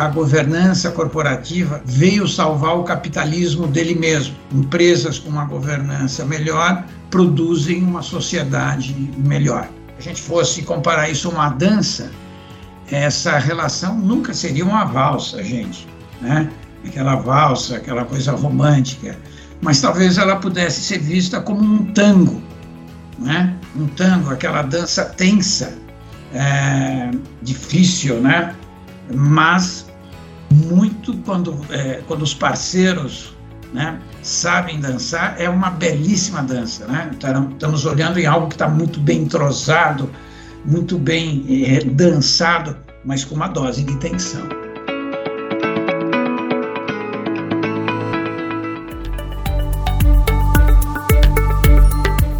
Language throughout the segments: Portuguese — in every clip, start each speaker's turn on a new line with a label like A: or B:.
A: a governança corporativa veio salvar o capitalismo dele mesmo. Empresas com uma governança melhor produzem uma sociedade melhor. Se a gente fosse comparar isso a uma dança, essa relação nunca seria uma valsa, gente, né? Aquela valsa, aquela coisa romântica, mas talvez ela pudesse ser vista como um tango, né? Um tango, aquela dança tensa, é, difícil, né? Mas muito quando é, quando os parceiros, né, sabem dançar, é uma belíssima dança, né? Estamos olhando em algo que está muito bem entrosado, muito bem é, dançado, mas com uma dose de tensão.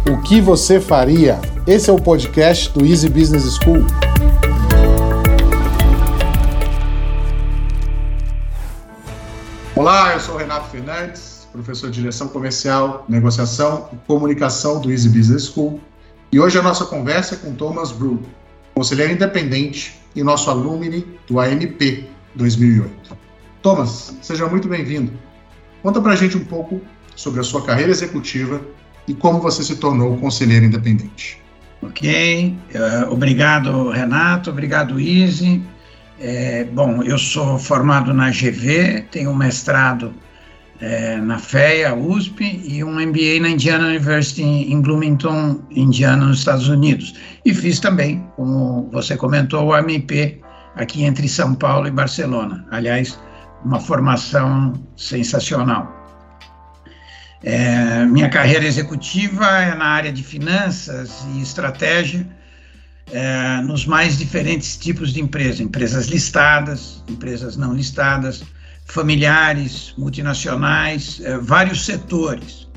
B: O que você faria? Esse é o podcast do Easy Business School. Olá, eu sou Renato Fernandes, professor de direção comercial, negociação e comunicação do Easy Business School. E hoje a nossa conversa é com Thomas Brew, conselheiro independente e nosso alumni do AMP 2008. Thomas, seja muito bem-vindo. Conta pra gente um pouco sobre a sua carreira executiva e como você se tornou conselheiro independente.
A: Ok, uh, obrigado Renato, obrigado Izzy. É, bom, eu sou formado na GV, tenho um mestrado é, na FEA, USP, e um MBA na Indiana University em Bloomington, Indiana, nos Estados Unidos. E fiz também, como você comentou, o AMP aqui entre São Paulo e Barcelona. Aliás, uma formação sensacional. É, minha carreira executiva é na área de finanças e estratégia, é, nos mais diferentes tipos de empresas, empresas listadas, empresas não listadas, familiares, multinacionais, eh, vários setores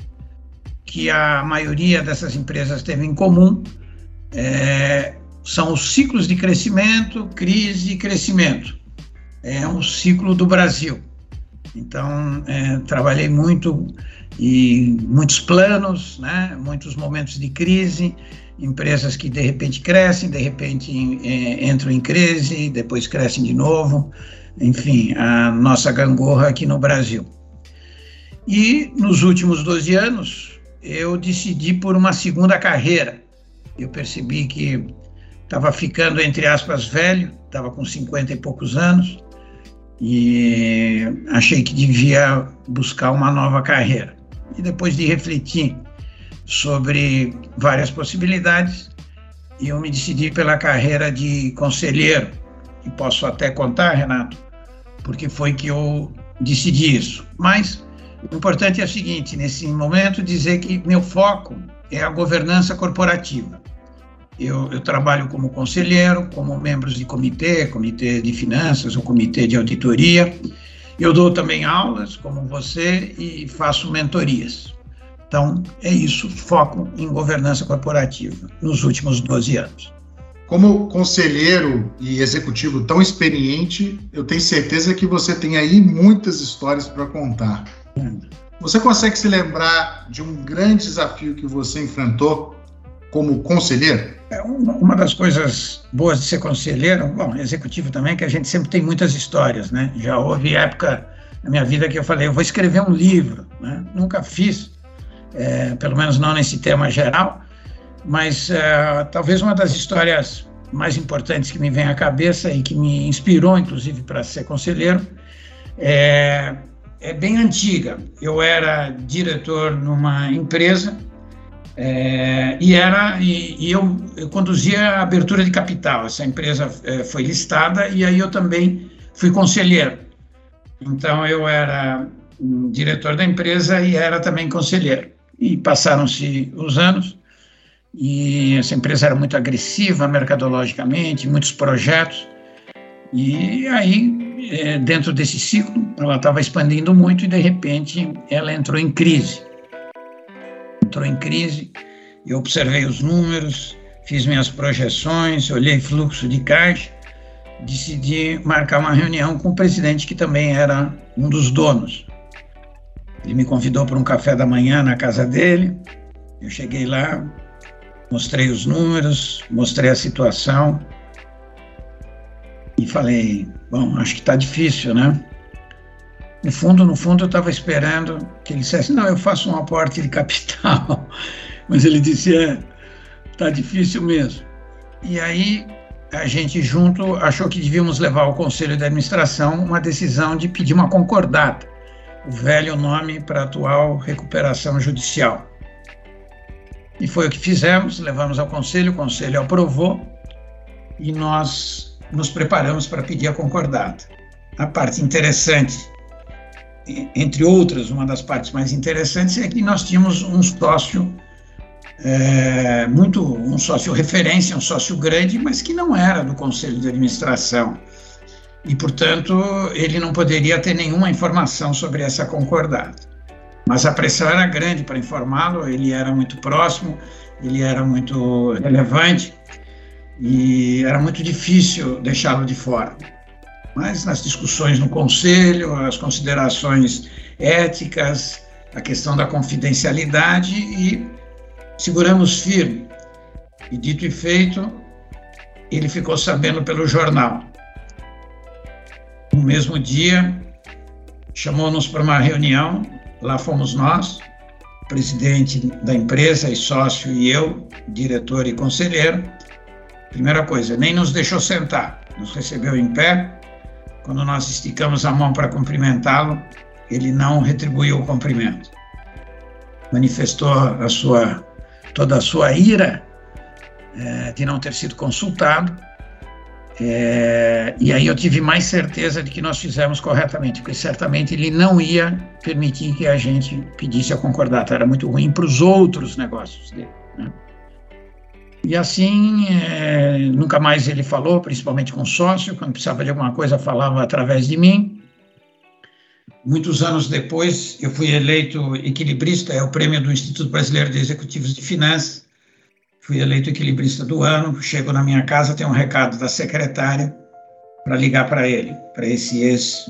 A: que a maioria dessas empresas teve em comum é, são os ciclos de crescimento, crise e crescimento. É um ciclo do Brasil. Então, é, trabalhei muito e muitos planos, né, muitos momentos de crise, empresas que de repente crescem, de repente é, entram em crise, depois crescem de novo enfim, a nossa gangorra aqui no Brasil. E nos últimos 12 anos, eu decidi por uma segunda carreira. Eu percebi que estava ficando, entre aspas, velho, estava com 50 e poucos anos, e achei que devia buscar uma nova carreira. E depois de refletir sobre várias possibilidades, eu me decidi pela carreira de conselheiro, e posso até contar, Renato, porque foi que eu decidi isso. Mas o importante é o seguinte: nesse momento, dizer que meu foco é a governança corporativa. Eu, eu, trabalho como conselheiro, como membros de comitê, comitê de finanças ou comitê de auditoria. Eu dou também aulas, como você, e faço mentorias. Então, é isso, foco em governança corporativa nos últimos 12 anos.
B: Como conselheiro e executivo tão experiente, eu tenho certeza que você tem aí muitas histórias para contar. Você consegue se lembrar de um grande desafio que você enfrentou como conselheiro?
A: É uma das coisas boas de ser conselheiro, bom, executivo também, é que a gente sempre tem muitas histórias, né? Já houve época na minha vida que eu falei, eu vou escrever um livro, né? Nunca fiz, é, pelo menos não nesse tema geral, mas uh, talvez uma das histórias mais importantes que me vem à cabeça e que me inspirou, inclusive, para ser conselheiro, é, é, bem antiga. Eu era diretor numa empresa é, e era e, e eu, eu, conduzia a abertura de capital. Essa empresa é, foi listada e aí eu também fui conselheiro. Então eu era diretor da empresa e era também conselheiro. E passaram-se os anos e essa empresa era muito agressiva mercadologicamente, muitos projetos. E aí, é, dentro desse ciclo, ela estava expandindo muito e, de repente, ela entrou em crise. Entrou em crise, eu observei os números, fiz minhas projeções, olhei fluxo de caixa, decidi marcar uma reunião com o presidente, que também era um dos donos. Ele me convidou para um café da manhã na casa dele. Eu cheguei lá, mostrei os números, mostrei a situação. E falei, bom, acho que está difícil, né? No fundo, no fundo, eu estava esperando que ele dissesse, não, eu faço um aporte de capital. Mas ele disse, é, tá difícil mesmo. E aí a gente junto achou que devíamos levar ao conselho de administração uma decisão de pedir uma concordata, o velho nome para a atual recuperação judicial. E foi o que fizemos, levamos ao conselho, o conselho aprovou e nós nos preparamos para pedir a concordata. A parte interessante, entre outras, uma das partes mais interessantes é que nós tínhamos um sócio é, muito um sócio referência, um sócio grande, mas que não era do conselho de administração. E, portanto, ele não poderia ter nenhuma informação sobre essa concordata. Mas a pressão era grande para informá-lo, ele era muito próximo, ele era muito relevante e era muito difícil deixá-lo de fora. Mas nas discussões no conselho, as considerações éticas, a questão da confidencialidade e seguramos firme. E dito e feito, ele ficou sabendo pelo jornal. No mesmo dia, chamou-nos para uma reunião, lá fomos nós, presidente da empresa e sócio e eu, diretor e conselheiro. Primeira coisa, nem nos deixou sentar, nos recebeu em pé. Quando nós esticamos a mão para cumprimentá-lo, ele não retribuiu o cumprimento. Manifestou a sua toda a sua ira é, de não ter sido consultado. É, e aí eu tive mais certeza de que nós fizemos corretamente, porque certamente ele não ia permitir que a gente pedisse a concordata, era muito ruim para os outros negócios dele. Né? E assim, é, nunca mais ele falou, principalmente com sócio, quando precisava de alguma coisa falava através de mim. Muitos anos depois, eu fui eleito equilibrista, é o prêmio do Instituto Brasileiro de Executivos de Finanças. Fui eleito equilibrista do ano. Chego na minha casa, tem um recado da secretária para ligar para ele, para esse ex,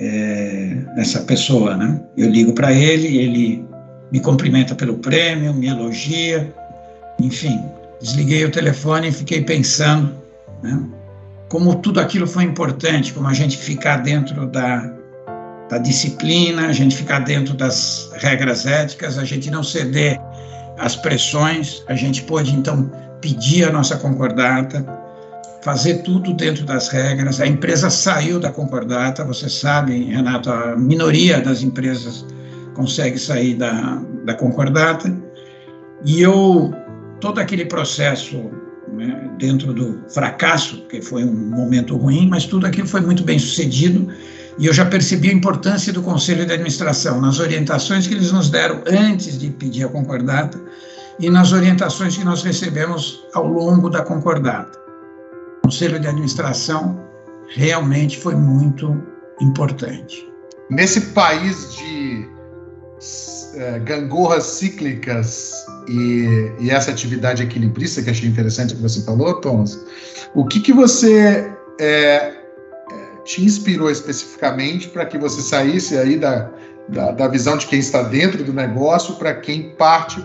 A: é, essa pessoa, né? Eu ligo para ele, ele me cumprimenta pelo prêmio, me elogia, enfim. Desliguei o telefone e fiquei pensando, né? Como tudo aquilo foi importante, como a gente ficar dentro da da disciplina, a gente ficar dentro das regras éticas, a gente não ceder às pressões, a gente pode então pedir a nossa concordata, fazer tudo dentro das regras. A empresa saiu da concordata, você sabe, Renato, a minoria das empresas consegue sair da, da concordata. E eu, todo aquele processo né, dentro do fracasso, que foi um momento ruim, mas tudo aquilo foi muito bem sucedido e eu já percebi a importância do Conselho de Administração nas orientações que eles nos deram antes de pedir a concordata e nas orientações que nós recebemos ao longo da concordata. O Conselho de Administração realmente foi muito importante.
B: Nesse país de é, gangorras cíclicas e, e, essa atividade equilibrista que achei interessante que você falou, Thomas, o que, que você é, te inspirou especificamente para que você saísse aí da, da, da, visão de quem está dentro do negócio para quem parte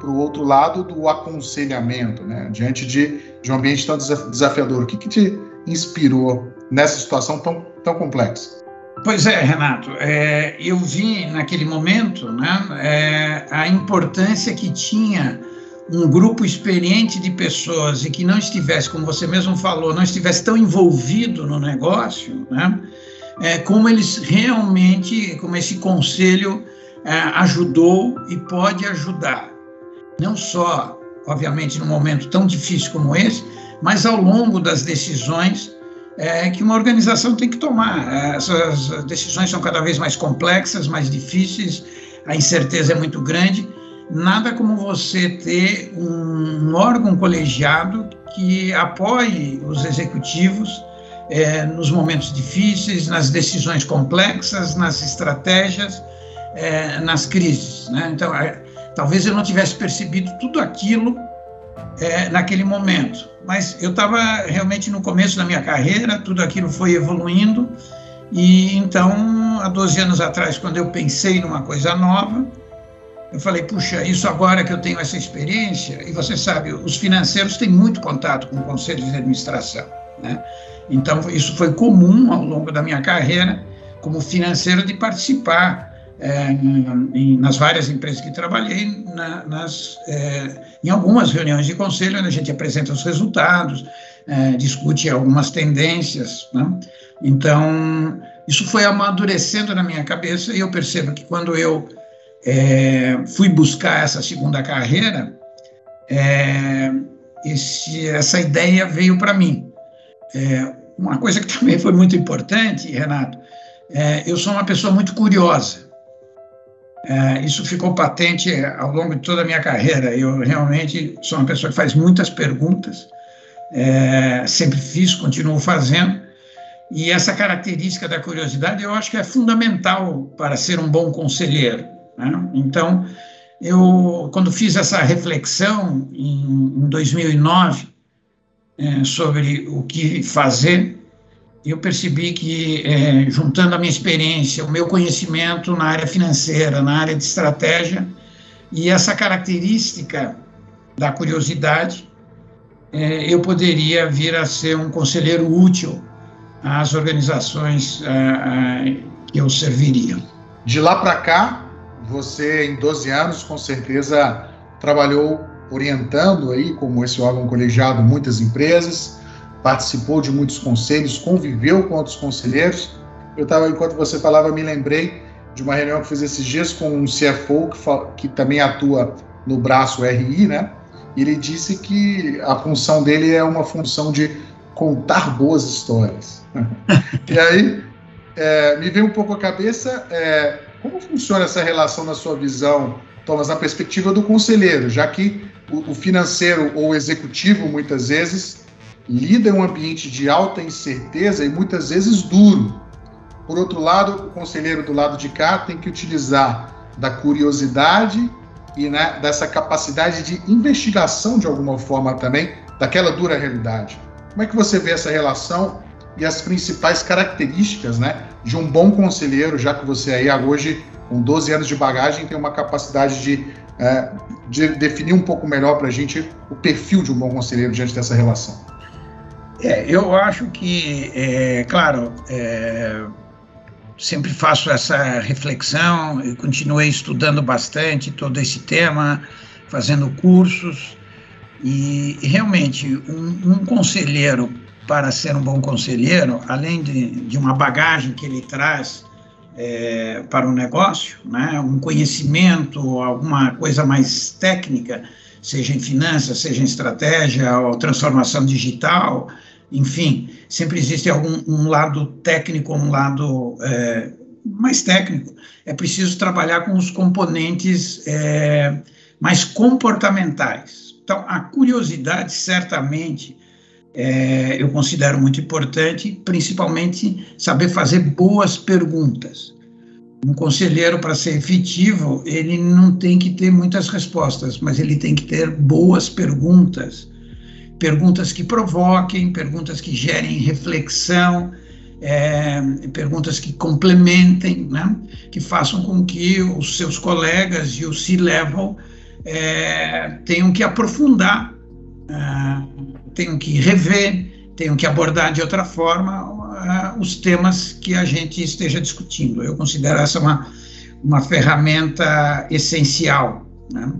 B: para o outro lado do aconselhamento, né? diante de, de um ambiente tão desafiador. O que, que te inspirou nessa situação tão, tão complexa?
A: Pois é, Renato, é, eu vi naquele momento né, é, a importância que tinha um grupo experiente de pessoas e que não estivesse, como você mesmo falou, não estivesse tão envolvido no negócio, né? É, como eles realmente, como esse conselho é, ajudou e pode ajudar, não só, obviamente, num momento tão difícil como esse, mas ao longo das decisões é, que uma organização tem que tomar. É, essas decisões são cada vez mais complexas, mais difíceis, a incerteza é muito grande nada como você ter um órgão colegiado que apoie os executivos é, nos momentos difíceis, nas decisões complexas, nas estratégias, é, nas crises. Né? Então, é, talvez eu não tivesse percebido tudo aquilo é, naquele momento, mas eu estava realmente no começo da minha carreira, tudo aquilo foi evoluindo, e então, há 12 anos atrás, quando eu pensei numa coisa nova, eu falei, puxa, isso agora que eu tenho essa experiência, e você sabe, os financeiros têm muito contato com o conselho de administração, né? Então, isso foi comum ao longo da minha carreira como financeiro de participar é, em, nas várias empresas que trabalhei, na, nas, é, em algumas reuniões de conselho, onde a gente apresenta os resultados, é, discute algumas tendências. Né? Então, isso foi amadurecendo na minha cabeça e eu percebo que quando eu é, fui buscar essa segunda carreira, é, esse, essa ideia veio para mim. É, uma coisa que também foi muito importante, Renato, é, eu sou uma pessoa muito curiosa. É, isso ficou patente ao longo de toda a minha carreira. Eu realmente sou uma pessoa que faz muitas perguntas, é, sempre fiz, continuo fazendo. E essa característica da curiosidade eu acho que é fundamental para ser um bom conselheiro. Né? Então, eu, quando fiz essa reflexão em, em 2009 é, sobre o que fazer, eu percebi que, é, juntando a minha experiência, o meu conhecimento na área financeira, na área de estratégia, e essa característica da curiosidade, é, eu poderia vir a ser um conselheiro útil às organizações que eu serviria.
B: De lá para cá, você, em 12 anos, com certeza trabalhou orientando aí, como esse órgão colegiado, muitas empresas, participou de muitos conselhos, conviveu com outros conselheiros. Eu estava, enquanto você falava, me lembrei de uma reunião que fiz esses dias com um CFO que, que também atua no braço RI, né? Ele disse que a função dele é uma função de contar boas histórias. e aí é, me veio um pouco a cabeça é, como funciona essa relação na sua visão, Thomas, na perspectiva do conselheiro, já que o, o financeiro ou o executivo muitas vezes lida em um ambiente de alta incerteza e muitas vezes duro. Por outro lado, o conselheiro do lado de cá tem que utilizar da curiosidade e né, dessa capacidade de investigação de alguma forma também daquela dura realidade. Como é que você vê essa relação e as principais características né, de um bom conselheiro, já que você aí hoje, com 12 anos de bagagem, tem uma capacidade de, é, de definir um pouco melhor para a gente o perfil de um bom conselheiro diante dessa relação?
A: É, eu acho que, é, claro, é, sempre faço essa reflexão, continuei estudando bastante todo esse tema, fazendo cursos, e, e realmente um, um, conselheiro, para ser um bom conselheiro, além de, de uma bagagem que ele traz é, para o negócio, né, um conhecimento, alguma coisa mais técnica, seja em finanças, seja em estratégia ou transformação digital, enfim, sempre existe algum um lado técnico, um lado é, mais técnico. É preciso trabalhar com os componentes é, mais comportamentais. Então, a curiosidade, certamente, é, eu considero muito importante, principalmente saber fazer boas perguntas. Um conselheiro, para ser efetivo, ele não tem que ter muitas respostas, mas ele tem que ter boas perguntas. Perguntas que provoquem, perguntas que gerem reflexão, é, perguntas que complementem, né? que façam com que os seus colegas e o C-Level é, tenham que aprofundar, é, tenham que rever, tenham que abordar de outra forma uh, os temas que a gente esteja discutindo. Eu considero essa uma, uma ferramenta essencial. Né?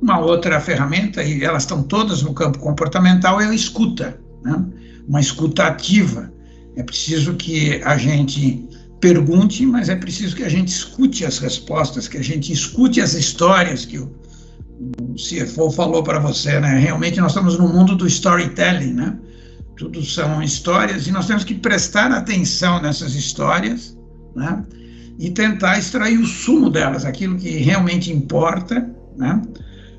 A: Uma outra ferramenta, e elas estão todas no campo comportamental, é a escuta, né? uma escuta ativa. É preciso que a gente pergunte, mas é preciso que a gente escute as respostas, que a gente escute as histórias que o, o CFO falou para você, né? Realmente nós estamos no mundo do storytelling, né? tudo são histórias, e nós temos que prestar atenção nessas histórias, né? E tentar extrair o sumo delas, aquilo que realmente importa, né?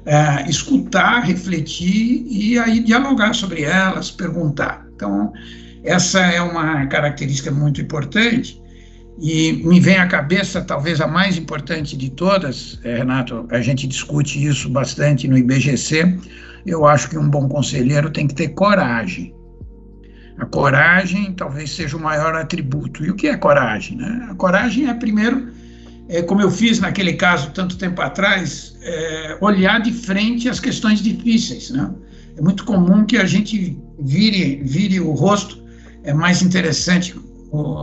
A: É, escutar, refletir e aí dialogar sobre elas, perguntar. Então, essa é uma característica muito importante e me vem à cabeça, talvez a mais importante de todas, é, Renato, a gente discute isso bastante no IBGC. Eu acho que um bom conselheiro tem que ter coragem. A coragem talvez seja o maior atributo. E o que é coragem? Né? A coragem é, primeiro, é, como eu fiz naquele caso tanto tempo atrás, é, olhar de frente as questões difíceis. Né? É muito comum que a gente vire, vire o rosto é mais interessante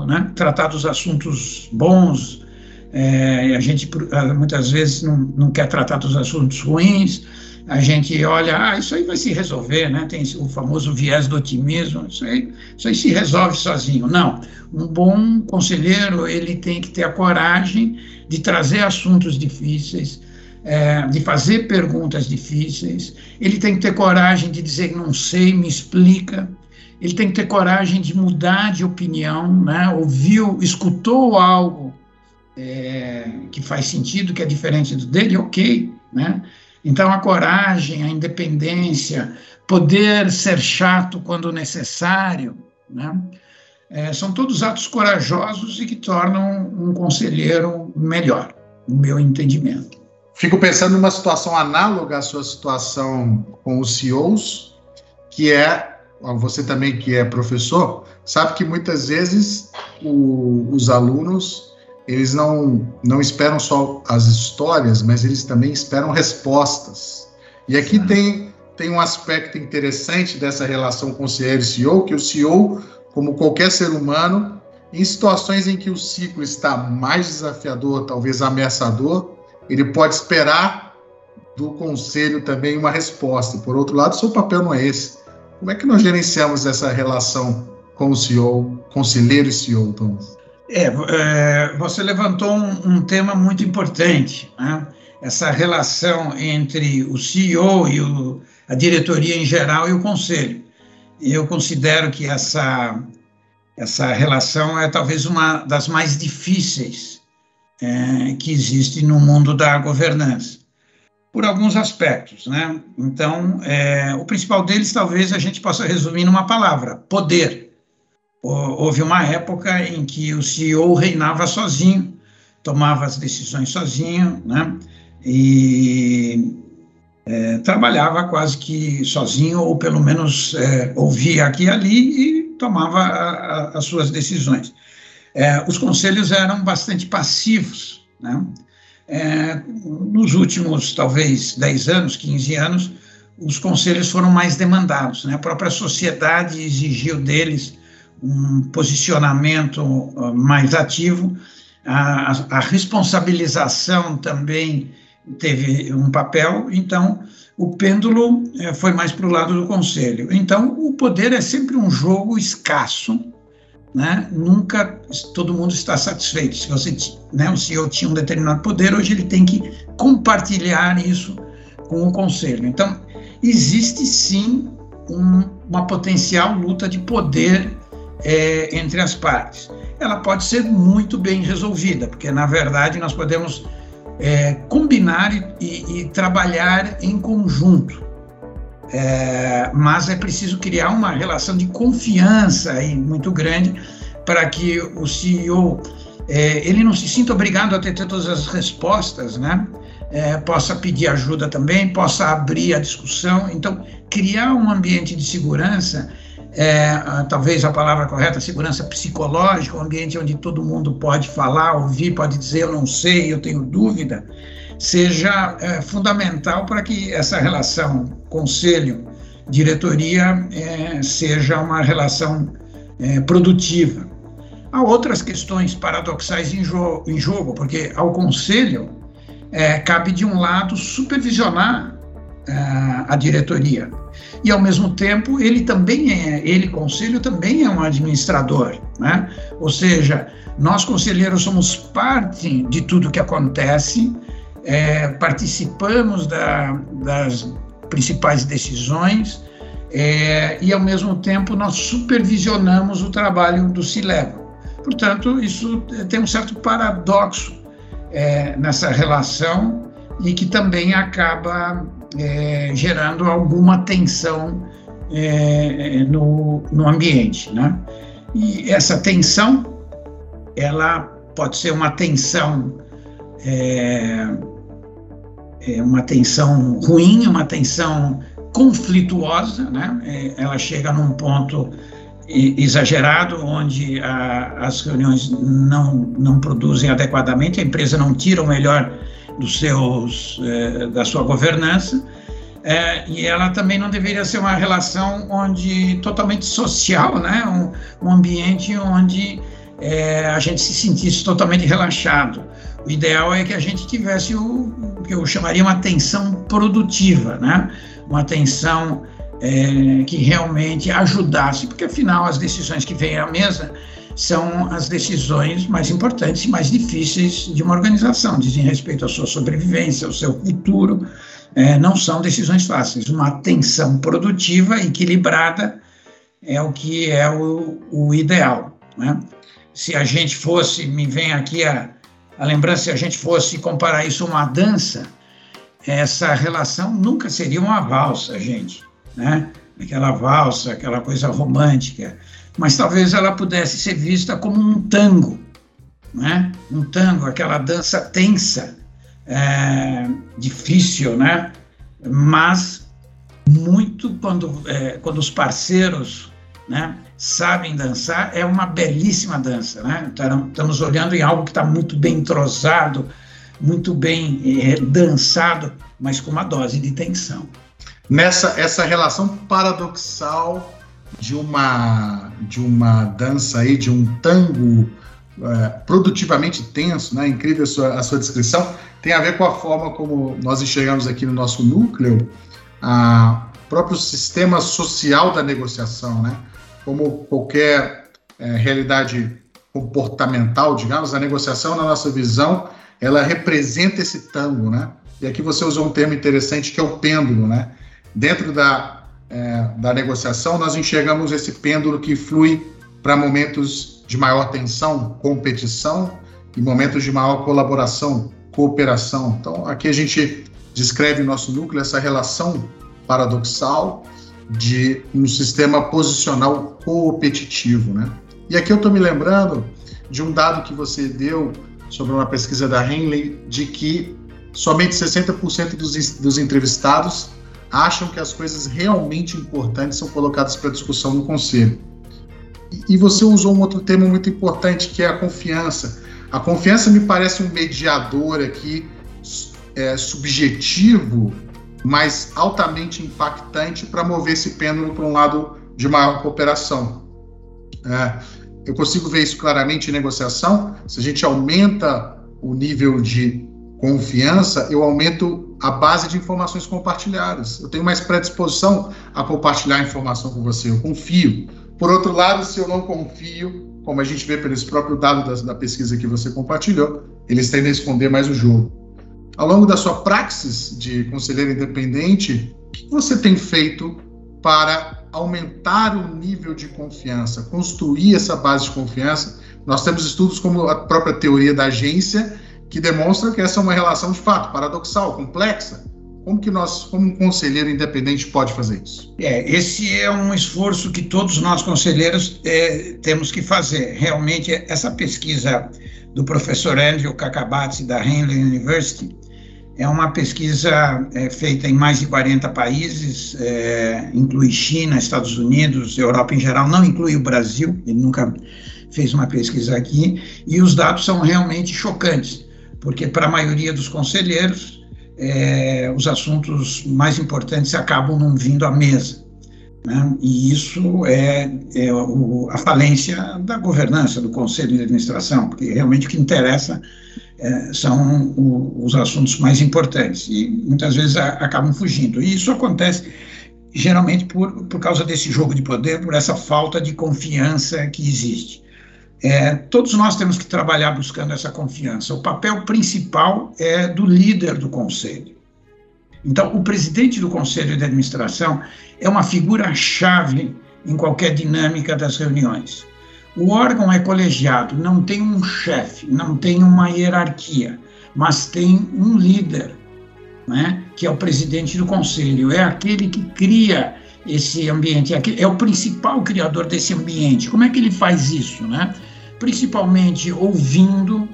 A: né, tratar dos assuntos bons, é, a gente muitas vezes não, não quer tratar dos assuntos ruins, a gente olha, ah, isso aí vai se resolver, né? Tem o famoso viés do otimismo, isso aí, isso aí se resolve sozinho. Não, um bom conselheiro, ele tem que ter a coragem de trazer assuntos difíceis, é, de fazer perguntas difíceis, ele tem que ter coragem de dizer não sei, me explica, ele tem que ter coragem de mudar de opinião, né? ouviu, escutou algo é, que faz sentido, que é diferente do dele, ok, né? Então, a coragem, a independência, poder ser chato quando necessário, né? É, são todos atos corajosos e que tornam um conselheiro melhor, no meu entendimento.
B: Fico pensando numa situação análoga à sua situação com os CEOs, que é, você também que é professor, sabe que muitas vezes o, os alunos eles não, não esperam só as histórias, mas eles também esperam respostas. E aqui tem, tem um aspecto interessante dessa relação conselheiro e CEO, que o CEO, como qualquer ser humano, em situações em que o ciclo está mais desafiador, talvez ameaçador, ele pode esperar do conselho também uma resposta. Por outro lado, seu papel não é esse. Como é que nós gerenciamos essa relação com o CEO, conselheiro e CEO, Thomas?
A: É, é, você levantou um, um, tema muito importante, né? essa relação entre o CEO e o, a diretoria em geral e o conselho. Eu considero que essa, essa relação é talvez uma das mais difíceis é, que existe no mundo da governança, por alguns aspectos. Né? Então, é, o principal deles talvez a gente possa resumir numa palavra: poder houve uma época em que o CEO reinava sozinho, tomava as decisões sozinho, né? E é, trabalhava quase que sozinho, ou pelo menos é, ouvia aqui e ali e tomava a, a, as suas decisões. É, os conselhos eram bastante passivos, né? É, nos últimos, talvez, 10 anos, 15 anos, os conselhos foram mais demandados, né? A própria sociedade exigiu deles um posicionamento uh, mais ativo, a, a, responsabilização também teve um papel, então o pêndulo eh, foi mais para o lado do conselho. Então, o poder é sempre um jogo escasso, né? nunca todo mundo está satisfeito. Se você, né, o CEO tinha um determinado poder, hoje ele tem que compartilhar isso com o conselho. Então, existe sim um, uma potencial luta de poder é, entre as partes. Ela pode ser muito bem resolvida, porque na verdade nós podemos é, combinar e, e, e, trabalhar em conjunto. É, mas é preciso criar uma relação de confiança aí muito grande para que o CEO é, ele não se sinta obrigado a ter todas as respostas, né? É, possa pedir ajuda também, possa abrir a discussão. Então, criar um ambiente de segurança é, talvez a palavra correta, segurança psicológica, um ambiente onde todo mundo pode falar, ouvir, pode dizer eu não sei, eu tenho dúvida, seja é, fundamental para que essa relação conselho-diretoria é, seja uma relação é, produtiva. Há outras questões paradoxais em, jo em jogo, porque ao conselho é, cabe de um lado supervisionar é, a diretoria, e ao mesmo tempo ele também é, ele conselho também é um administrador, né? Ou seja, nós conselheiros somos parte de tudo que acontece, é, participamos da, das principais decisões é, e ao mesmo tempo nós supervisionamos o trabalho do Cileva. Portanto, isso tem um certo paradoxo é, nessa relação e que também acaba é, gerando alguma tensão é, no, no ambiente, né? E essa tensão, ela pode ser uma tensão, é, é uma tensão ruim, uma tensão conflituosa, né? É, ela chega num ponto exagerado, onde a, as reuniões não, não produzem adequadamente, a empresa não tira o melhor dos seus, eh, da sua governança, é, e ela também não deveria ser uma relação onde totalmente social, né? Um, um ambiente onde é, a gente se sentisse totalmente relaxado. O ideal é que a gente tivesse o, o que eu chamaria uma atenção produtiva, né? Uma atenção é, que realmente ajudasse, porque afinal as decisões que vêm à mesa são as decisões mais importantes e mais difíceis de uma organização, dizem respeito à sua sobrevivência, ao seu futuro, é, não são decisões fáceis. Uma atenção produtiva, equilibrada, é o que é o, o ideal. Né? Se a gente fosse, me vem aqui a, a lembrança, se a gente fosse comparar isso a uma dança, essa relação nunca seria uma valsa, gente, né? Aquela valsa, aquela coisa romântica, mas talvez ela pudesse ser vista como um tango, né? Um tango, aquela dança tensa, é, difícil, né? Mas muito quando, é, quando os parceiros, né? Sabem dançar, é uma belíssima dança, né? Então, estamos olhando em algo que está muito bem entrosado, muito bem é, dançado, mas com uma dose de tensão.
B: Nessa essa relação paradoxal de uma de uma dança aí, de um tango é, produtivamente tenso, né? Incrível a sua, a sua descrição. Tem a ver com a forma como nós enxergamos aqui no nosso núcleo a próprio sistema social da negociação, né? Como qualquer é, realidade comportamental, digamos, a negociação, na nossa visão, ela representa esse tango, né? E aqui você usou um termo interessante que é o pêndulo, né? Dentro da é, da negociação, nós enxergamos esse pêndulo que flui para momentos de maior tensão, competição, e momentos de maior colaboração, cooperação. Então, aqui a gente descreve nosso núcleo essa relação paradoxal de um sistema posicional competitivo, né? E aqui eu estou me lembrando de um dado que você deu sobre uma pesquisa da Henley de que somente 60% dos, dos entrevistados acham que as coisas realmente importantes são colocadas para discussão no conselho. E você usou um outro termo muito importante que é a confiança. A confiança me parece um mediador aqui é, subjetivo, mas altamente impactante para mover esse pêndulo para um lado de maior cooperação. É, eu consigo ver isso claramente em negociação. Se a gente aumenta o nível de confiança, eu aumento a base de informações compartilhadas. Eu tenho mais predisposição a compartilhar informação com você, eu confio. Por outro lado, se eu não confio, como a gente vê pelo próprio dado da, da pesquisa que você compartilhou, eles tendem a esconder mais o jogo. Ao longo da sua praxis de conselheiro independente, o que você tem feito para aumentar o nível de confiança, construir essa base de confiança? Nós temos estudos como a própria teoria da agência, que demonstra que essa é uma relação de fato paradoxal, complexa. Como que nós, como um conselheiro independente, pode fazer isso?
A: É, esse é um esforço que todos nós conselheiros é, temos que fazer. Realmente, essa pesquisa do professor Andrew Kakabati da Henley University é uma pesquisa é, feita em mais de 40 países, é, inclui China, Estados Unidos, Europa em geral, não inclui o Brasil, ele nunca fez uma pesquisa aqui, e os dados são realmente chocantes porque para a maioria dos conselheiros é, os assuntos mais importantes acabam não vindo à mesa. Né? E isso é, é o, a falência da governança, do conselho de administração, porque realmente o que interessa são o, os assuntos mais importantes e muitas vezes a, acabam fugindo. E isso acontece geralmente por, por causa desse jogo de poder, por essa falta de confiança que existe. É, todos nós temos que trabalhar buscando essa confiança. O papel principal é do líder do conselho. Então, o presidente do conselho de administração é uma figura-chave em qualquer dinâmica das reuniões. O órgão é colegiado, não tem um chefe, não tem uma hierarquia, mas tem um líder, né, que é o presidente do conselho, é aquele que cria esse ambiente, é, é o principal criador desse ambiente. Como é que ele faz isso, né? principalmente ouvindo.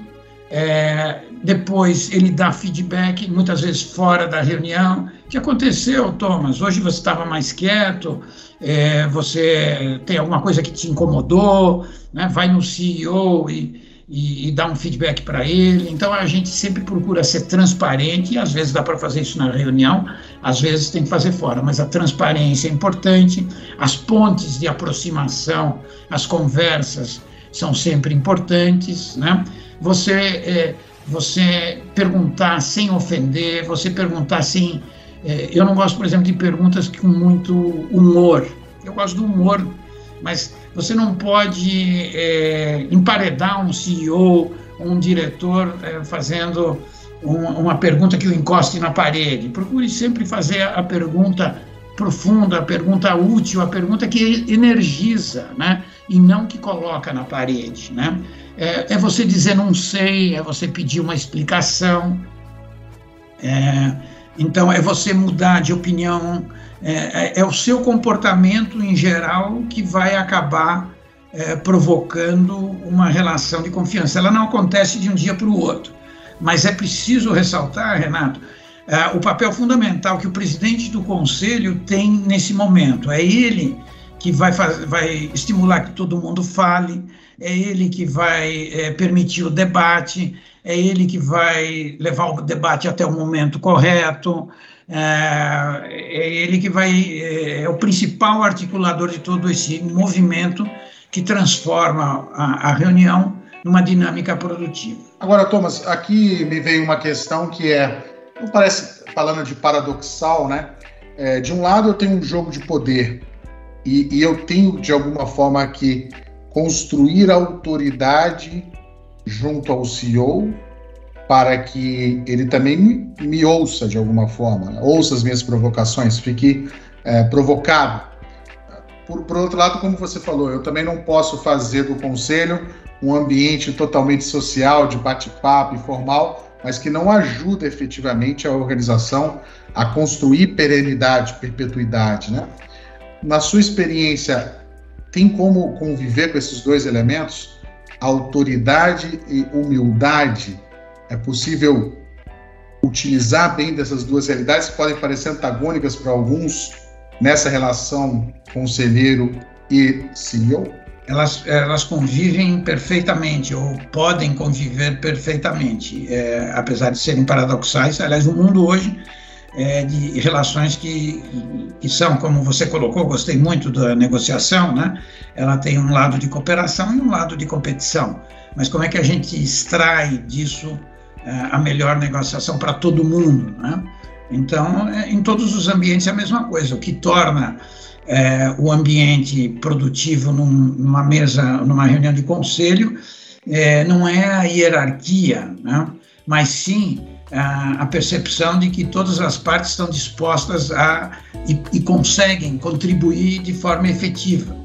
A: É, depois ele dá feedback, muitas vezes fora da reunião. O que aconteceu, Thomas? Hoje você estava mais quieto, é, você tem alguma coisa que te incomodou, né? vai no CEO e, e, e dar um feedback para ele. Então a gente sempre procura ser transparente, e às vezes dá para fazer isso na reunião, às vezes tem que fazer fora, mas a transparência é importante, as pontes de aproximação, as conversas são sempre importantes, né? Você, é, você perguntar sem ofender, você perguntar sem. É, eu não gosto, por exemplo, de perguntas com muito humor. Eu gosto do humor, mas você não pode é, emparedar um CEO, um diretor é, fazendo um, uma pergunta que o encoste na parede. Procure sempre fazer a pergunta profunda, a pergunta útil, a pergunta que energiza, né? E não que coloca na parede, né? É, é você dizer não sei, é você pedir uma explicação. É, então, é você mudar de opinião, é, é, é, o seu comportamento em geral que vai acabar é, provocando uma relação de confiança. Ela não acontece de um dia para o outro, mas é preciso ressaltar, Renato, é, o papel fundamental que o presidente do conselho tem nesse momento. É ele que vai, vai estimular que todo mundo fale, é ele que vai é, permitir o debate, é ele que vai levar o debate até o momento correto, é, é ele que vai é, é, o principal articulador de todo esse movimento que transforma a, a reunião numa dinâmica produtiva.
B: Agora, Thomas, aqui me veio uma questão que é, não parece falando de paradoxal, né? É, de um lado eu tenho um jogo de poder e, e eu tenho de alguma forma que construir autoridade junto ao CEO para que ele também me, ouça de alguma forma, né? ouça as minhas provocações, fique é, provocado. Por, por outro lado, como você falou, eu também não posso fazer do conselho um ambiente totalmente social, de bate-papo informal, mas que não ajuda efetivamente a organização a construir perenidade, perpetuidade. Né? Na sua experiência, tem como conviver com esses dois elementos? Autoridade e humildade é possível utilizar bem dessas duas realidades que podem parecer antagônicas para alguns nessa relação conselheiro e CEO?
A: Elas, elas convivem perfeitamente, ou podem conviver perfeitamente, é, apesar de serem paradoxais. Aliás, o mundo hoje é de relações que, que são, como você colocou, gostei muito da negociação, né? Ela tem um lado de cooperação e um lado de competição. Mas como é que a gente extrai disso é, a melhor negociação para todo mundo. Né? Então, é, em todos os ambientes é a mesma coisa. O que torna é, o ambiente produtivo num, numa mesa, numa reunião de conselho, é, não é a hierarquia, né? mas sim a, percepção de que todas as partes estão dispostas a e, e conseguem contribuir de forma efetiva.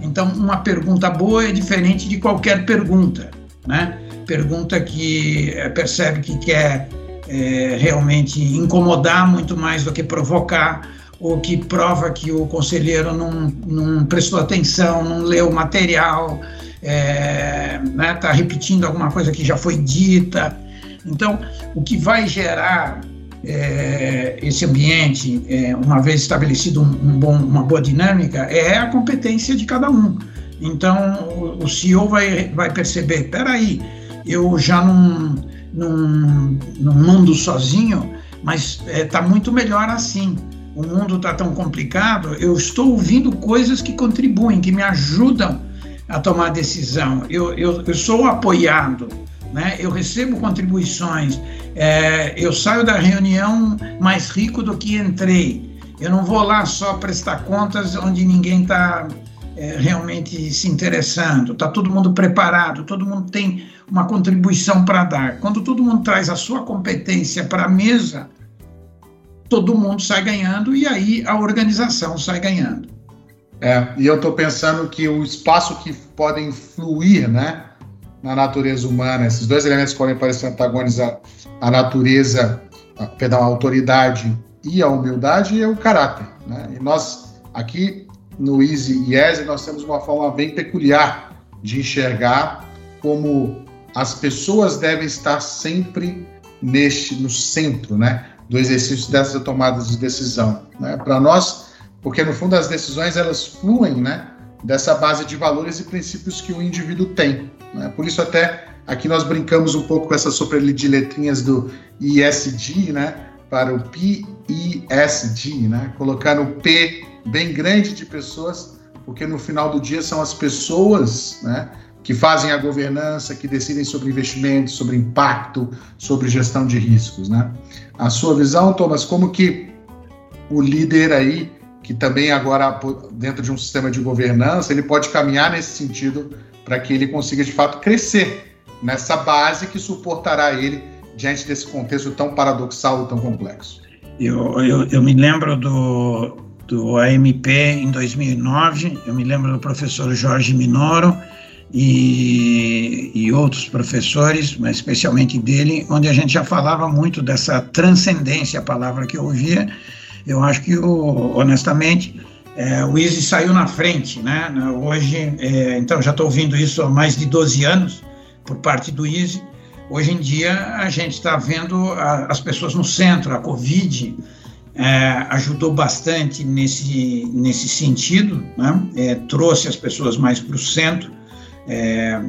A: Então, uma pergunta boa é diferente de qualquer pergunta, né? pergunta que é, percebe que quer é, realmente incomodar muito mais do que provocar, ou que prova que o conselheiro não, não prestou atenção, não leu o material, está é, né, tá repetindo alguma coisa que já foi dita. Então, o que vai gerar é, esse ambiente, é, uma vez estabelecido um, um bom, uma boa dinâmica, é a competência de cada um. Então, o, o CEO vai, vai perceber, espera aí, eu já não, não, não sozinho, mas está é, tá muito melhor assim. O mundo está tão complicado, eu estou ouvindo coisas que contribuem, que me ajudam a tomar decisão. Eu, eu, eu sou apoiado, né? eu recebo contribuições, é, eu saio da reunião mais rico do que entrei. Eu não vou lá só prestar contas onde ninguém está é, realmente se interessando, está todo mundo preparado, todo mundo tem uma contribuição para dar. Quando todo mundo traz a sua competência para a mesa, todo mundo sai ganhando e aí a organização sai ganhando.
B: É, e eu estou pensando que o espaço que podem fluir, né, na natureza humana, esses dois elementos podem parecer antagonizar a natureza, a, perdão, a autoridade e a humildade é o caráter, né? E nós aqui no Easy Yes nós temos uma forma bem peculiar de enxergar como as pessoas devem estar sempre neste no centro, né, do exercício dessas tomadas de decisão, né? Para nós, porque no fundo as decisões elas fluem, né, dessa base de valores e princípios que o indivíduo tem, né? Por isso até Aqui nós brincamos um pouco com essa sopa de letrinhas do ISD, né? Para o PISD, né? Colocando o P bem grande de pessoas, porque no final do dia são as pessoas, né? que fazem a governança, que decidem sobre investimentos, sobre impacto, sobre gestão de riscos, né? A sua visão, Thomas, como que o líder aí, que também agora dentro de um sistema de governança, ele pode caminhar nesse sentido para que ele consiga de fato crescer nessa base que suportará ele diante desse contexto tão paradoxal tão complexo.
A: Eu, eu, eu me lembro do, do AMP em 2009, eu me lembro do professor Jorge Minoro, e, e, outros professores, mas especialmente dele, onde a gente já falava muito dessa transcendência, a palavra que eu ouvia. Eu acho que, honestamente, é, o Easy saiu na frente, né? Hoje, é, então já estou ouvindo isso há mais de 12 anos por parte do Easy. Hoje em dia, a gente está vendo a, as pessoas no centro, a Covid. É, ajudou bastante nesse, nesse sentido, né? É, trouxe as pessoas mais para o centro, é,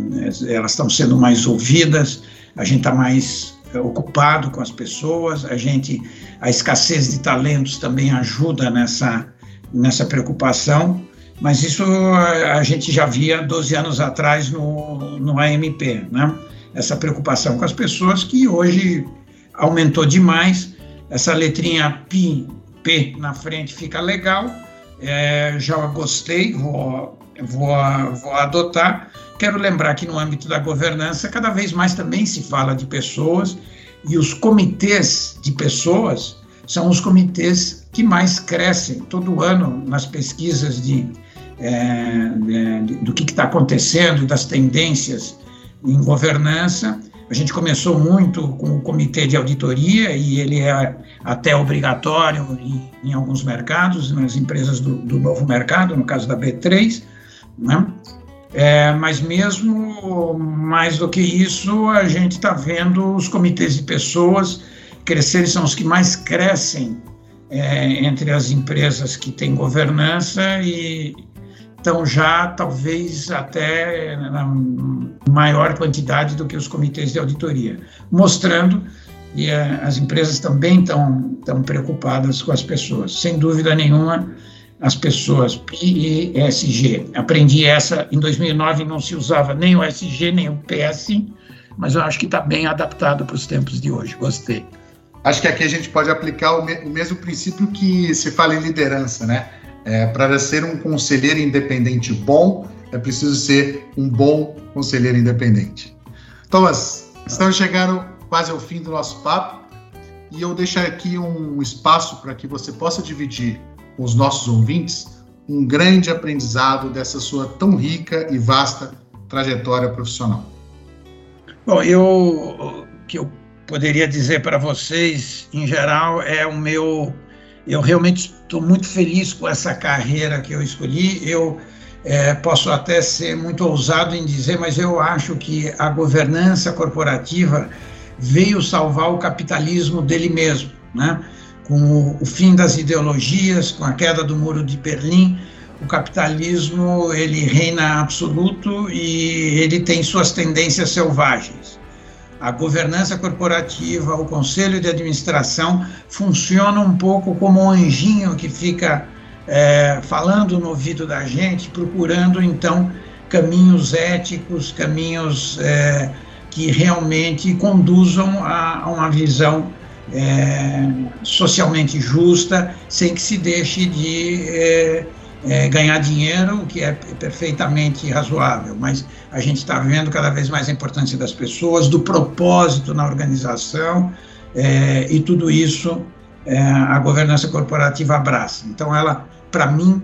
A: elas estão sendo mais ouvidas, a gente está mais ocupado com as pessoas, a gente, a escassez de talentos também ajuda nessa, nessa preocupação, mas isso a, a gente já via 12 anos atrás no, no AMP, né? Essa preocupação com as pessoas que hoje aumentou demais, essa letrinha P, P na frente fica legal, é, já gostei, vou, vou, vou adotar, Quero lembrar que no âmbito da governança, cada vez mais também se fala de pessoas, e os comitês de pessoas são os comitês que mais crescem todo ano nas pesquisas de, é, de do que está acontecendo, das tendências em governança. A gente começou muito com o comitê de auditoria e ele é até obrigatório em, em alguns mercados, nas empresas do, do, novo mercado, no caso da B3, né? É, mas mesmo mais do que isso, a gente está vendo os comitês de pessoas crescerem, são os que mais crescem é, entre as empresas que têm governança e estão já talvez até na maior quantidade do que os comitês de auditoria, mostrando que é, as empresas também estão, preocupadas com as pessoas. Sem dúvida nenhuma, as pessoas, PESG. Aprendi essa em 2009, não se usava nem o SG, nem o PS, mas eu acho que está bem adaptado para os tempos de hoje. Gostei.
B: Acho que aqui a gente pode aplicar o, me o mesmo princípio que se fala em liderança, né? É, para ser um conselheiro independente bom, é preciso ser um bom conselheiro independente. Thomas, estamos chegando quase ao fim do nosso papo e eu deixo aqui um espaço para que você possa dividir com os nossos ouvintes um grande aprendizado dessa sua tão rica e vasta trajetória profissional.
A: Bom, eu que eu poderia dizer para vocês, em geral, é o meu. Eu realmente estou muito feliz com essa carreira que eu escolhi. Eu é, posso até ser muito ousado em dizer, mas eu acho que a governança corporativa veio salvar o capitalismo dele mesmo, né? com o fim das ideologias, com a queda do muro de Berlim, o capitalismo ele reina absoluto e ele tem suas tendências selvagens. A governança corporativa, o conselho de administração funciona um pouco como um anjinho que fica é, falando no ouvido da gente, procurando então caminhos éticos, caminhos é, que realmente conduzam a, a uma visão é, socialmente justa, sem que se deixe de é, é, ganhar dinheiro, o que é perfeitamente razoável. Mas a gente está vendo cada vez mais a importância das pessoas, do propósito na organização, é, e tudo isso é, a governança corporativa abraça. Então, ela, para mim,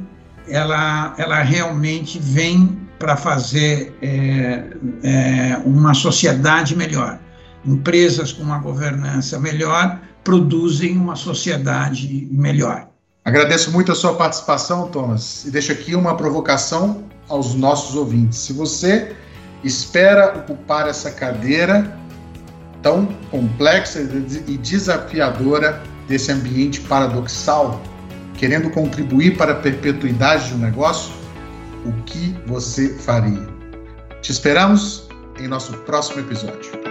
A: ela, ela realmente vem para fazer é, uma sociedade melhor empresas com uma governança melhor produzem uma sociedade melhor.
B: Agradeço muito a sua participação, Thomas, e deixo aqui uma provocação aos nossos ouvintes. Se você espera ocupar essa cadeira tão complexa e desafiadora desse ambiente paradoxal, querendo contribuir para a perpetuidade de um negócio, o que você faria? Te esperamos em nosso próximo episódio.